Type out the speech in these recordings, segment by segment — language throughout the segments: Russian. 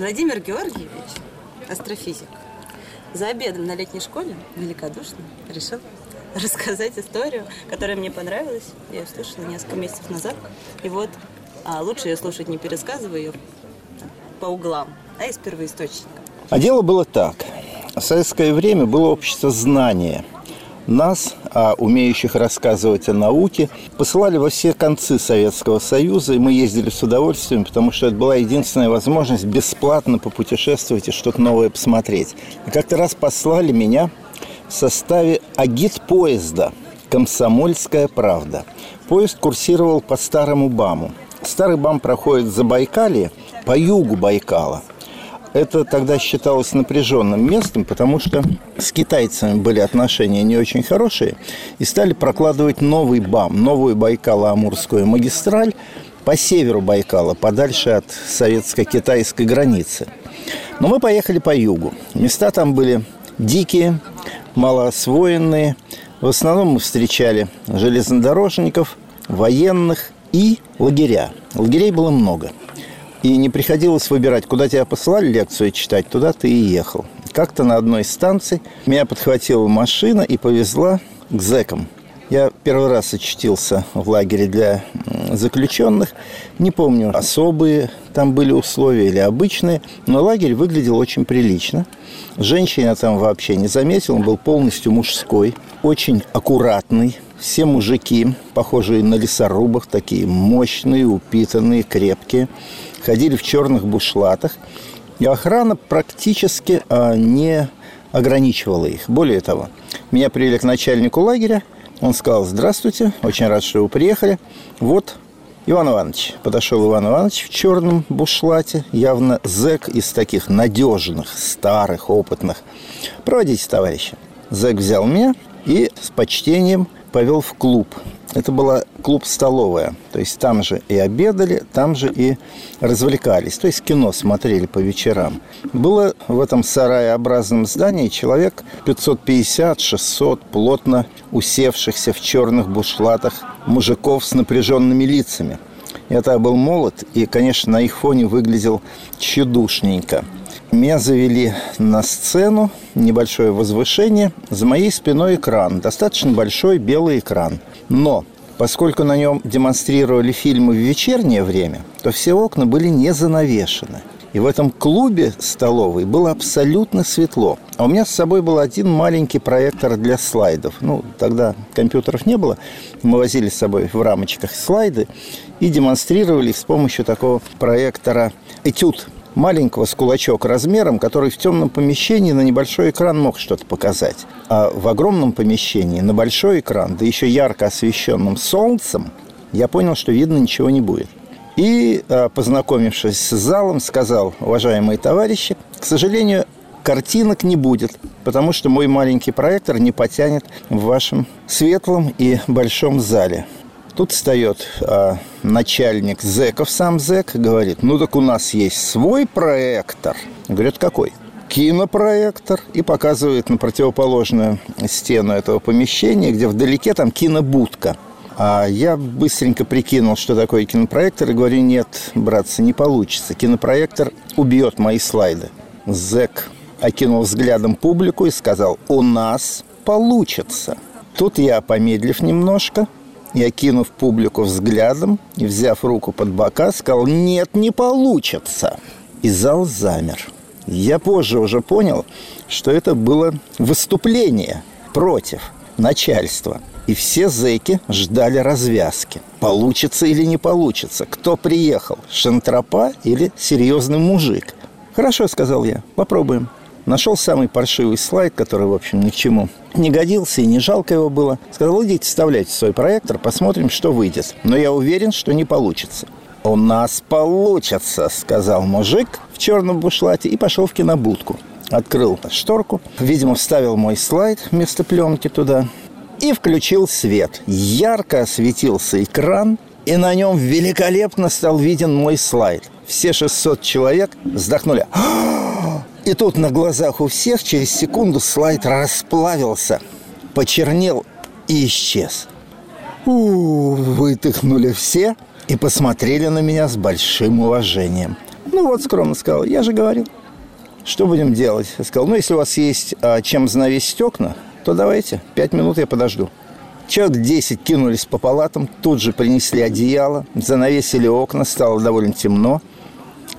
Владимир Георгиевич, астрофизик, за обедом на летней школе великодушно решил рассказать историю, которая мне понравилась. Я ее слушала несколько месяцев назад. И вот а лучше ее слушать не пересказывая ее по углам, а из первоисточника. А дело было так. В советское время было общество знания – нас, а умеющих рассказывать о науке, посылали во все концы Советского Союза, и мы ездили с удовольствием, потому что это была единственная возможность бесплатно попутешествовать и что-то новое посмотреть. И как-то раз послали меня в составе агит-поезда «Комсомольская правда». Поезд курсировал по Старому БАМу. Старый БАМ проходит за Байкалье, по югу Байкала – это тогда считалось напряженным местом, потому что с китайцами были отношения не очень хорошие, и стали прокладывать новый БАМ, новую Байкало-Амурскую магистраль по северу Байкала, подальше от советско-китайской границы. Но мы поехали по югу. Места там были дикие, малоосвоенные. В основном мы встречали железнодорожников, военных и лагеря. Лагерей было много – и не приходилось выбирать, куда тебя посылали лекцию читать, туда ты и ехал. Как-то на одной из станций меня подхватила машина и повезла к зэкам. Я первый раз очутился в лагере для заключенных. Не помню, особые там были условия или обычные, но лагерь выглядел очень прилично. Женщин там вообще не заметил, он был полностью мужской, очень аккуратный. Все мужики, похожие на лесорубах, такие мощные, упитанные, крепкие ходили в черных бушлатах, и охрана практически а, не ограничивала их. Более того, меня привели к начальнику лагеря, он сказал, здравствуйте, очень рад, что вы приехали. Вот Иван Иванович. Подошел Иван Иванович в черном бушлате, явно зэк из таких надежных, старых, опытных. Проводите, товарища. Зэк взял меня и с почтением повел в клуб. Это была клуб-столовая. То есть там же и обедали, там же и развлекались. То есть кино смотрели по вечерам. Было в этом сараеобразном здании человек 550-600 плотно усевшихся в черных бушлатах мужиков с напряженными лицами. Я тогда был молод и, конечно, на их фоне выглядел чудушненько – меня завели на сцену, небольшое возвышение. За моей спиной экран, достаточно большой белый экран. Но поскольку на нем демонстрировали фильмы в вечернее время, то все окна были не занавешены. И в этом клубе столовой было абсолютно светло. А у меня с собой был один маленький проектор для слайдов. Ну, тогда компьютеров не было. Мы возили с собой в рамочках слайды и демонстрировали с помощью такого проектора «Этюд» маленького с кулачок размером, который в темном помещении на небольшой экран мог что-то показать. А в огромном помещении на большой экран, да еще ярко освещенным солнцем, я понял, что видно ничего не будет. И, а, познакомившись с залом, сказал, уважаемые товарищи, к сожалению, картинок не будет, потому что мой маленький проектор не потянет в вашем светлом и большом зале. Тут встает а, начальник зэков, сам зэк, говорит, ну так у нас есть свой проектор. Говорит, какой? кинопроектор и показывает на противоположную стену этого помещения, где вдалеке там кинобудка. А я быстренько прикинул, что такое кинопроектор, и говорю, нет, братцы, не получится. Кинопроектор убьет мои слайды. Зэк окинул взглядом публику и сказал, у нас получится. Тут я, помедлив немножко, и, окинув публику взглядом и взяв руку под бока, сказал «Нет, не получится!» И зал замер. Я позже уже понял, что это было выступление против начальства. И все зэки ждали развязки. Получится или не получится? Кто приехал? Шантропа или серьезный мужик? «Хорошо», — сказал я, — «попробуем». Нашел самый паршивый слайд, который, в общем, ни к чему не годился и не жалко его было. Сказал, идите, вставляйте свой проектор, посмотрим, что выйдет. Но я уверен, что не получится. «У нас получится», — сказал мужик в черном бушлате и пошел в кинобудку. Открыл шторку, видимо, вставил мой слайд вместо пленки туда и включил свет. Ярко осветился экран, и на нем великолепно стал виден мой слайд. Все 600 человек вздохнули. И тут на глазах у всех через секунду слайд расплавился, почернел и исчез. У, выдохнули все и посмотрели на меня с большим уважением. Ну вот, скромно сказал, я же говорил. Что будем делать? Я сказал, ну, если у вас есть а, чем занавесить окна, то давайте, пять минут я подожду. Человек 10 кинулись по палатам, тут же принесли одеяло, занавесили окна, стало довольно темно.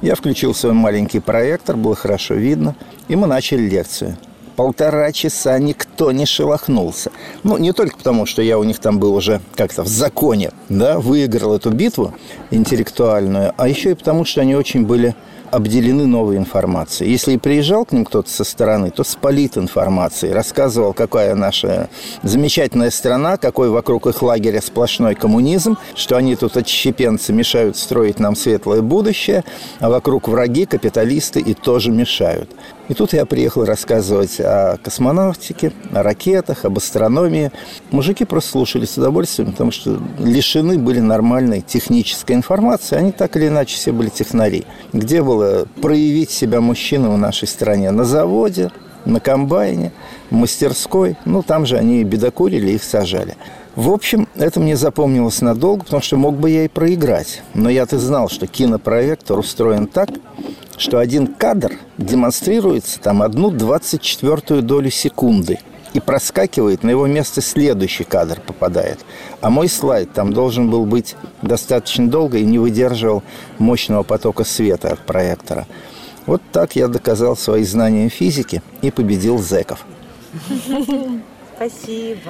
Я включил свой маленький проектор, было хорошо видно, и мы начали лекцию. Полтора часа никто не шелохнулся. Ну, не только потому, что я у них там был уже как-то в законе, да, выиграл эту битву интеллектуальную, а еще и потому, что они очень были обделены новой информацией. Если и приезжал к ним кто-то со стороны, то спалит информацией, рассказывал, какая наша замечательная страна, какой вокруг их лагеря сплошной коммунизм, что они тут отщепенцы мешают строить нам светлое будущее, а вокруг враги, капиталисты и тоже мешают. И тут я приехал рассказывать о космонавтике, о ракетах, об астрономии. Мужики просто слушали с удовольствием, потому что лишены были нормальной технической информации. Они так или иначе все были технари. Где было проявить себя мужчина в нашей стране? На заводе, на комбайне, в мастерской. Ну, там же они бедокурили, их сажали. В общем, это мне запомнилось надолго, потому что мог бы я и проиграть. Но я-то знал, что кинопроектор устроен так, что один кадр демонстрируется там одну двадцать четвертую долю секунды и проскакивает, на его место следующий кадр попадает. А мой слайд там должен был быть достаточно долго и не выдерживал мощного потока света от проектора. Вот так я доказал свои знания физики и победил зеков. Спасибо.